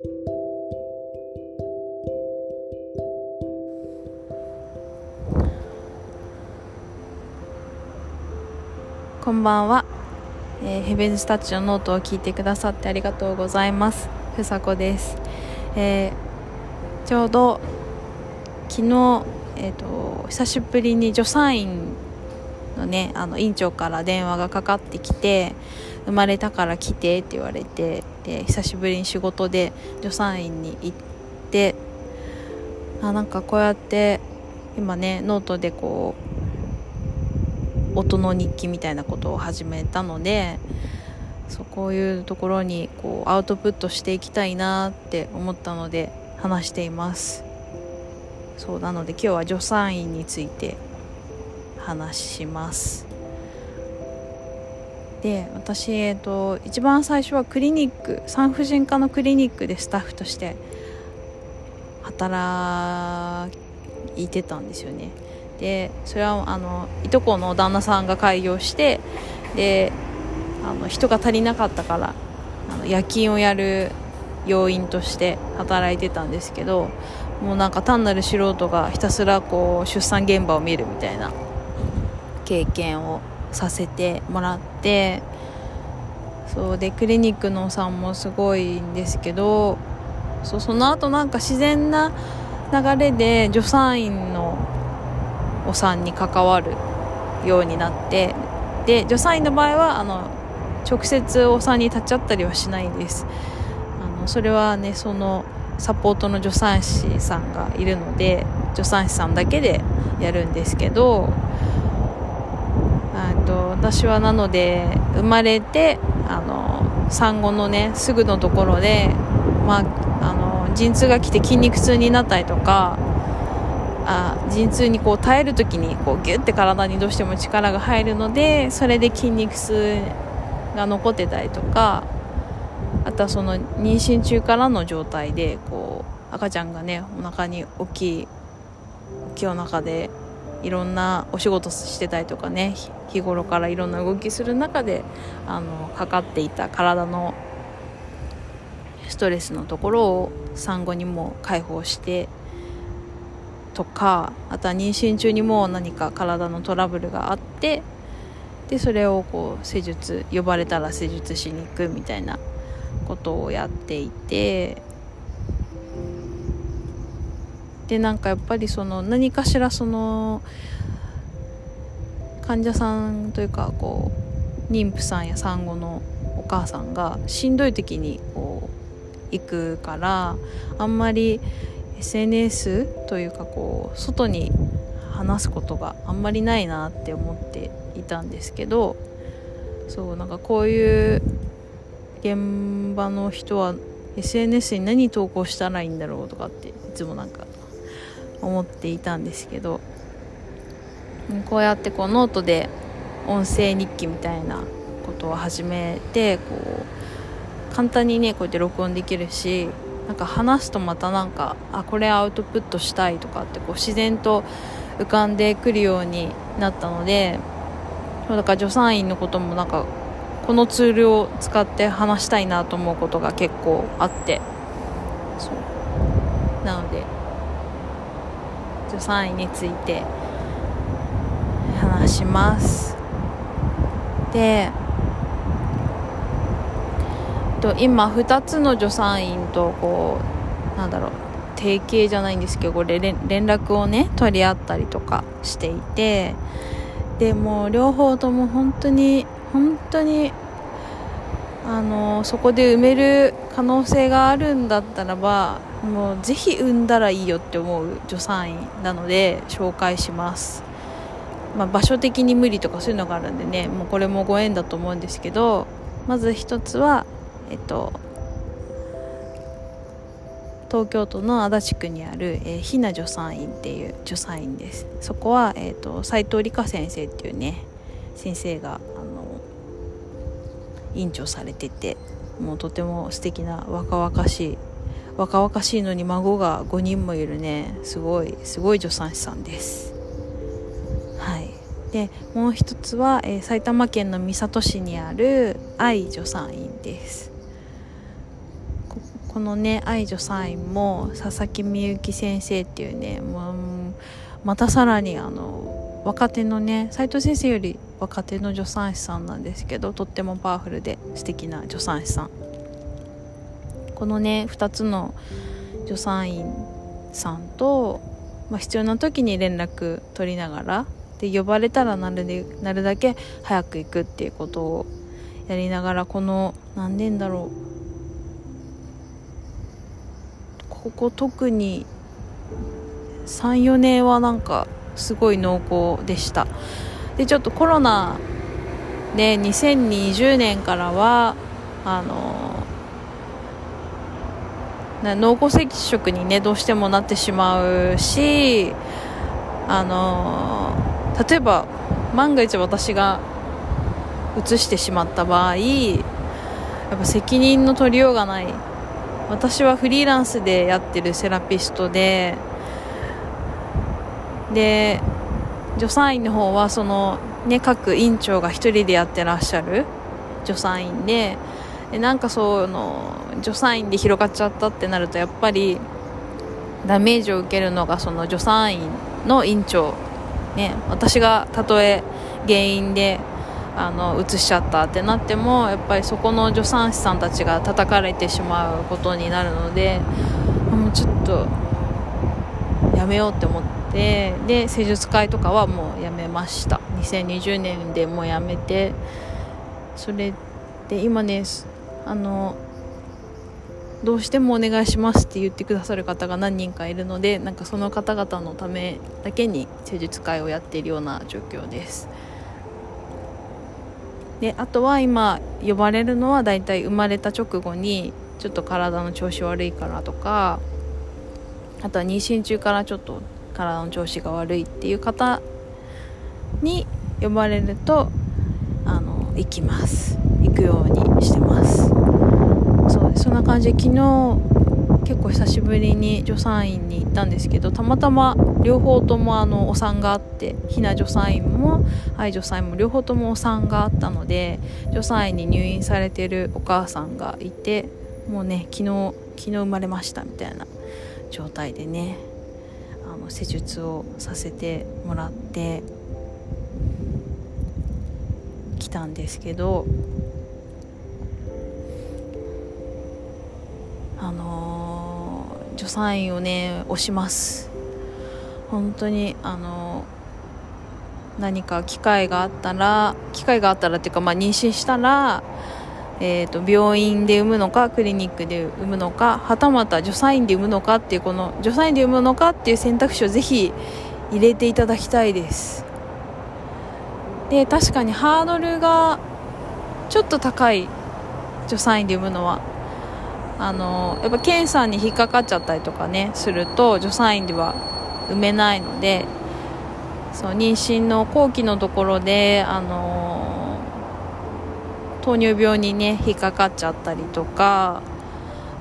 こんばんは、えー、ヘベンズタッチのノートを聞いてくださってありがとうございます。ふさこです、えー、ちょうど昨日、えーと、久しぶりに助産院のねあの院長から電話がかかってきて生まれたから来てって言われてで久しぶりに仕事で助産院に行ってあなんかこうやって今ねノートでこう音の日記みたいなことを始めたのでそうこういうところにこうアウトプットしていきたいなって思ったので話しています。そうなので今日は助産院について話します。で私、えーと、一番最初はクリニック産婦人科のクリニックでスタッフとして働いてたんですよね。でそれはあのいとこの旦那さんが開業してであの人が足りなかったからあの夜勤をやる要員として働いてたんですけどもうなんか単なる素人がひたすらこう出産現場を見るみたいな経験をさせてもらってそうでクリニックのお産もすごいんですけどそうその後なんか自然な流れで助産院のお産に関わるようになってで助産院の場合はあの直接お産に立っちゃったりはしないです。あのそれはねそのサポートの助産師さんがいるので助産師さんだけでやるんですけど私はなので生まれてあの産後のねすぐのところで、まあ、あの陣痛が来て筋肉痛になったりとかあ陣痛にこう耐える時にこうギュッて体にどうしても力が入るのでそれで筋肉痛が残ってたりとかあとはその妊娠中からの状態でこう赤ちゃんがねお腹に大きい大きいお腹でいろんなお仕事してたりとかね日頃からいろんな動きする中であのかかっていた体のストレスのところを産後にも解放してとかあとは妊娠中にも何か体のトラブルがあってでそれをこう施術呼ばれたら施術しに行くみたいなことをやっていてでなんかやっぱりその何かしらその患者さんというかこう妊婦さんや産後のお母さんがしんどい時にこう行くからあんまり SNS というかこう外に話すことがあんまりないなって思っていたんですけどそうなんかこういう現場の人は SNS に何投稿したらいいんだろうとかっていつもなんか思っていたんですけどこうやってこうノートで音声日記みたいなことを始めてこう簡単にねこうやって録音できるしなんか話すとまたなんかあこれアウトプットしたいとかってこう自然と浮かんでくるようになったのでだから助産院のこともなんかこのツールを使って話したいなと思うことが結構あってそうなので助産院について話します。でと今2つの助産院とこうなんだろう提携じゃないんですけどこれ連絡をね取り合ったりとかしていてでも両方とも本当に本当にあのそこで埋める可能性があるんだったらばもうぜひ産んだらいいよって思う助産院なので紹介します、まあ、場所的に無理とかそういうのがあるんでねもうこれもご縁だと思うんですけどまず一つはえっと東京都の足立区にある、えー、ひな助産院っていう助産院です。そこは、えーと、斉藤理香先生っていうね先生があの院長されててもうとても素敵な若々しい若々しいのに孫が5人もいるね。すごいすごい助産師さんです。はい。でもう一つは、えー、埼玉県の三郷市にある愛助産院です。このね愛女サインも佐々木みゆき先生っていうねもうまたさらにあの若手のね斉藤先生より若手の助産師さんなんですけどとってもパワフルで素敵な助産師さん。このね2つの助産院さんと、まあ、必要な時に連絡取りながらで呼ばれたらなるでなるだけ早く行くっていうことをやりながらこの何年だろう。ここ特に34年はなんかすごい濃厚でした。でちょっとコロナで2020年からはあの濃厚接触にねどうしてもなってしまうしあの例えば万が一私が移してしまった場合やっぱ責任の取りようがない。私はフリーランスでやってるセラピストでで助産院の方はその、ね、各院長が1人でやってらっしゃる助産院ででなんかその助産院で広がっちゃったってなるとやっぱりダメージを受けるのがその助産院の院長、ね、私がたとえ原因であの移しちゃったってなってもやっぱりそこの助産師さんたちが叩かれてしまうことになるのでもうちょっとやめようって思ってで施術会とかはもうやめました。2020年でもうやめてそれで今ねあのどうしてもお願いしますって言ってくださる方が何人かいるのでなんかその方々のためだけに施術会をやっているような状況です。であとは今呼ばれるのはだいたい生まれた直後にちょっと体の調子悪いからとかあとは妊娠中からちょっと体の調子が悪いっていう方に呼ばれるとあの行きます。行くようにしてます。そんな感じ。で昨日結構久しぶりに助産院に行ったんですけどたまたま両方ともあのお産があってひな助産院も愛助産院も両方ともお産があったので助産院に入院されてるお母さんがいてもうね昨日昨日生まれましたみたいな状態でねあの施術をさせてもらってきたんですけどあのー、助産院をね押します。本当にあのー、何か機会があったら機会があったらっていうか、まあ、妊娠したら、えーと、病院で産むのかクリニックで産むのかはたまた助産院で産むのかっていうこの助産院で産むのかっていう選択肢をぜひ入れていただきたいです。で確かにハードルがちょっと高い助産院で産むのは。あのやっぱ検査に引っかかっちゃったりとかねすると助産院では産めないのでそう妊娠の後期のところであの糖尿病にね引っかかっちゃったりとか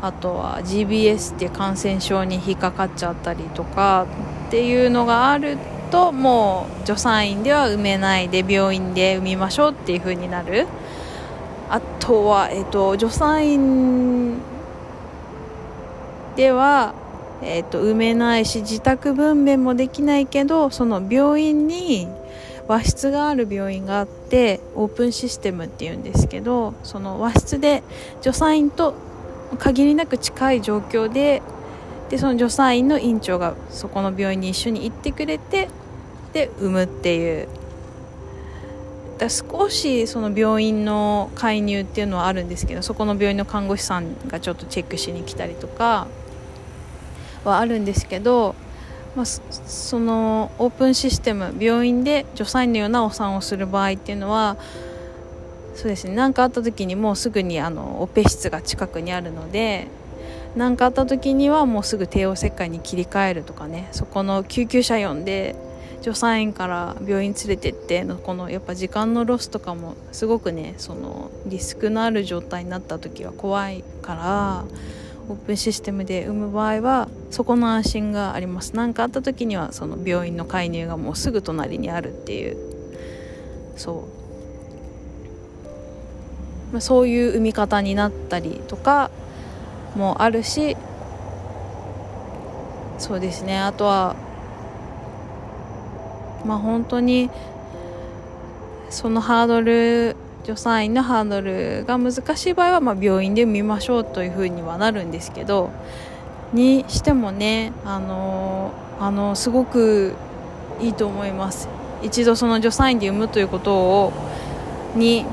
あとは GBS っていう感染症に引っかかっちゃったりとかっていうのがあるともう助産院では産めないで病院で産みましょうっていう風になる。あとは、えっと、助産院では、えーと、埋めないし自宅分娩もできないけどその病院に和室がある病院があってオープンシステムっていうんですけどその和室で助産院と限りなく近い状況ででその助産院の院長がそこの病院に一緒に行ってくれてで産むっていう。だ少しその病院の介入っていうのはあるんですけどそこの病院の看護師さんがちょっとチェックしに来たりとかはあるんですけど、まあ、そのオープンシステム病院で助産院のようなお産をする場合っていうのはそうですね何かあった時にもうすぐにあのオペ室が近くにあるので何かあった時にはもうすぐ帝王切開に切り替えるとかねそこの救急車呼んで助産院から病院連れてってのこのやっぱ時間のロスとかもすごくねそのリスクのある状態になった時は怖いから。オープンシステムで産む場合はそこの安心があります。何かあった時にはその病院の介入がもうすぐ隣にあるっていう。そう、まあ、そういう産み方になったりとかもあるしそうですね。あとはまあ本当にそのハードル助産院のハードルが難しい場合は、まあ、病院で見ましょうというふうにはなるんですけどにしてもねあのあのすごくいいと思います。一度その助産院で産むということをに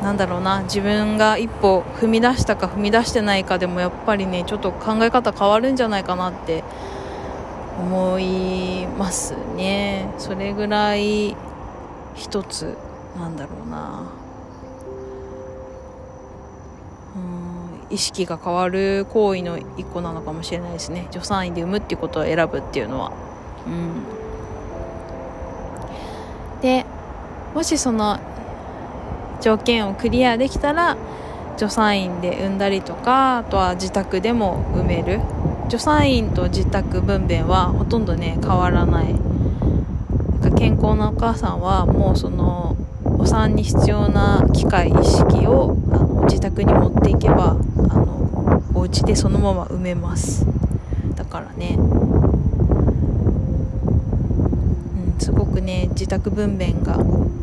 なんだろうな自分が一歩踏み出したか踏み出してないかでもやっぱりねちょっと考え方変わるんじゃないかなって思いますね。それぐらい一つなんだろうな。意識が変わる行為の一個なのかもしれないですね。助産院で産むっていうことを選ぶっていうのは。うん。でもしその条件をクリアできたら助産院で産んだりとかあとは自宅でも産める。助産院と自宅分娩はほとんどね変わらない。健康なお母さんはもうそのお産に必要な機械意識をあの自宅に持っていけばあのお家でそのまま産めます。だからね、うん、すごくね自宅分娩が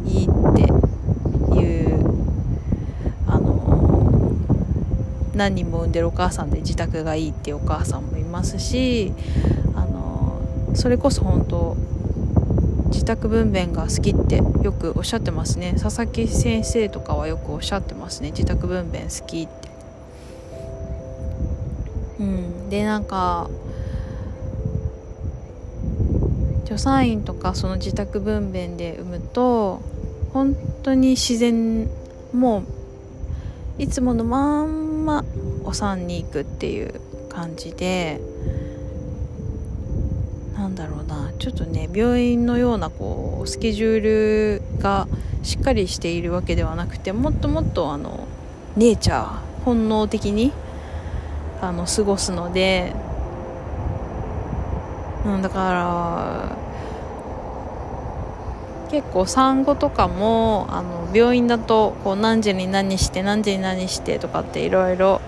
いいっていうあの何人も産んでるお母さんで自宅がいいっていうお母さんもいますしあのそれこそ本当自宅分娩が好きってよくおっしゃってますね。佐々木先生とかはよくおっしゃってますね。自宅分娩好きって。うん。でなんか助産院とかその自宅分娩で産むと本当に自然もういつものまんまお産に行くっていう感じでなんだろうなちょっとね病院のようなこうスケジュールがしっかりしているわけではなくてもっともっとあのネイチャー本能的にあの過ごすので、うん、だから結構産後とかもあの病院だとこう何時に何して何時に何してとかっていろいろ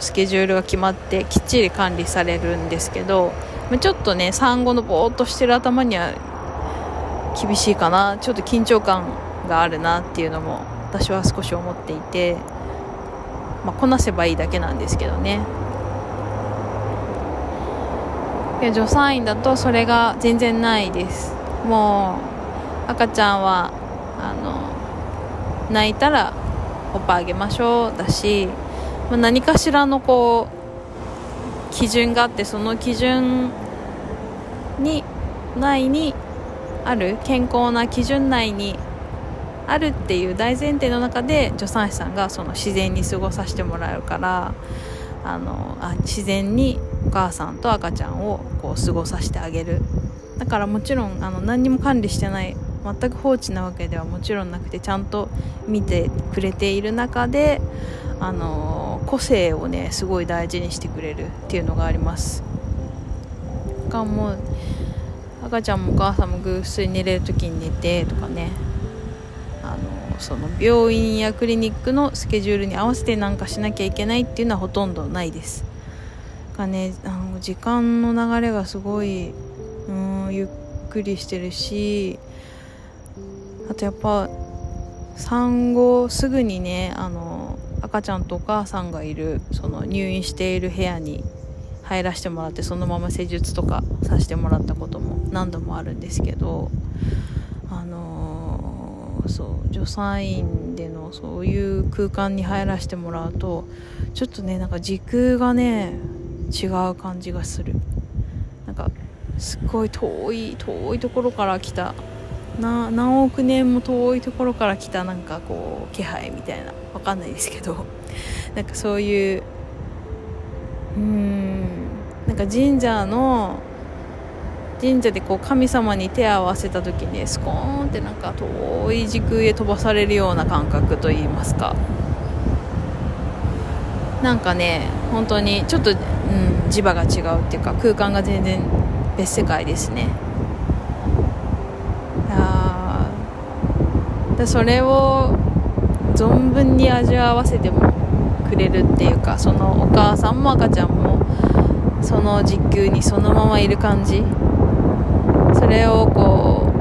スケジュールが決まってきっちり管理されるんですけどちょっとね産後のぼーっとしてる頭には厳しいかな。ちょっと緊張感があるなっていうのも私は少し思っていて、まあ、こなせばいいだけなんですけどね。助産院だとそれが全然ないですもう赤ちゃんはあの泣いたらおっぱいあげましょうだし、まあ、何かしらのこう基準があってその基準に内にある健康な基準内にあるっていう大前提の中で助産師さんがその自然に過ごさせてもらうからあのあ自然に母さんと赤ちゃんをこう過ごさせてあげる。だからもちろんあの何にも管理してない全く放置なわけではもちろんなくてちゃんと見てくれている中で、あの個性をねすごい大事にしてくれるっていうのがあります。かもう赤ちゃんもお母さんもぐっすり寝れる時に寝てとかね。あのその病院やクリニックのスケジュールに合わせてなんかしなきゃいけないっていうのはほとんどないです。がねあの時間の流れがすごいうんゆっくりしてるしあとやっぱ産後すぐにねあの赤ちゃんとお母さんがいるその入院している部屋に入らせてもらってそのまま施術とかさせてもらったことも何度もあるんですけどあの、そう助産院でのそういう空間に入らせてもらうとちょっとねなんか時空がね違う感じがする。なんかすっごい遠い遠いところから来た。な何億年も遠いところから来たなんかこう気配みたいな。わかんないですけど。なんかそういううんなんか神社の神社でこう神様に手を合わせた時にスコーンってなんか遠い時空へ飛ばされるような感覚といいますか。なんかね本当にちょっと、磁場が違うっていうか空間が全然別世界ですね。でそれを存分に味わわせてもくれるっていうかそのお母さんも赤ちゃんもその時給にそのままいる感じ。それをこ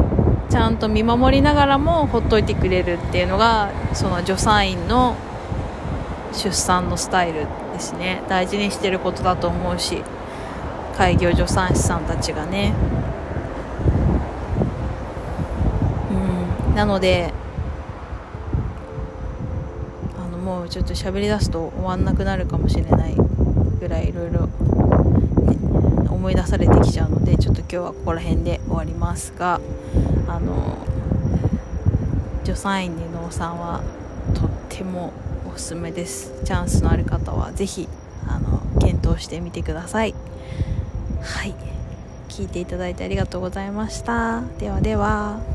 うちゃんと見守りながらもほっといてくれるっていうのがその助産院の出産のスタイル。ですね。大事にしてることだと思うし開業助産師さんたちがね。うん。なのであのもうちょっと喋り出すと終わんなくなるかもしれないぐらいいろいろ思い出されてきちゃうのでちょっと今日はここら辺で終わりますがあの助産院に農産はとってもおすすめです。チャンスのある方は是非あの検討してみてください。はい。聞いていただいてありがとうございました。ではでは。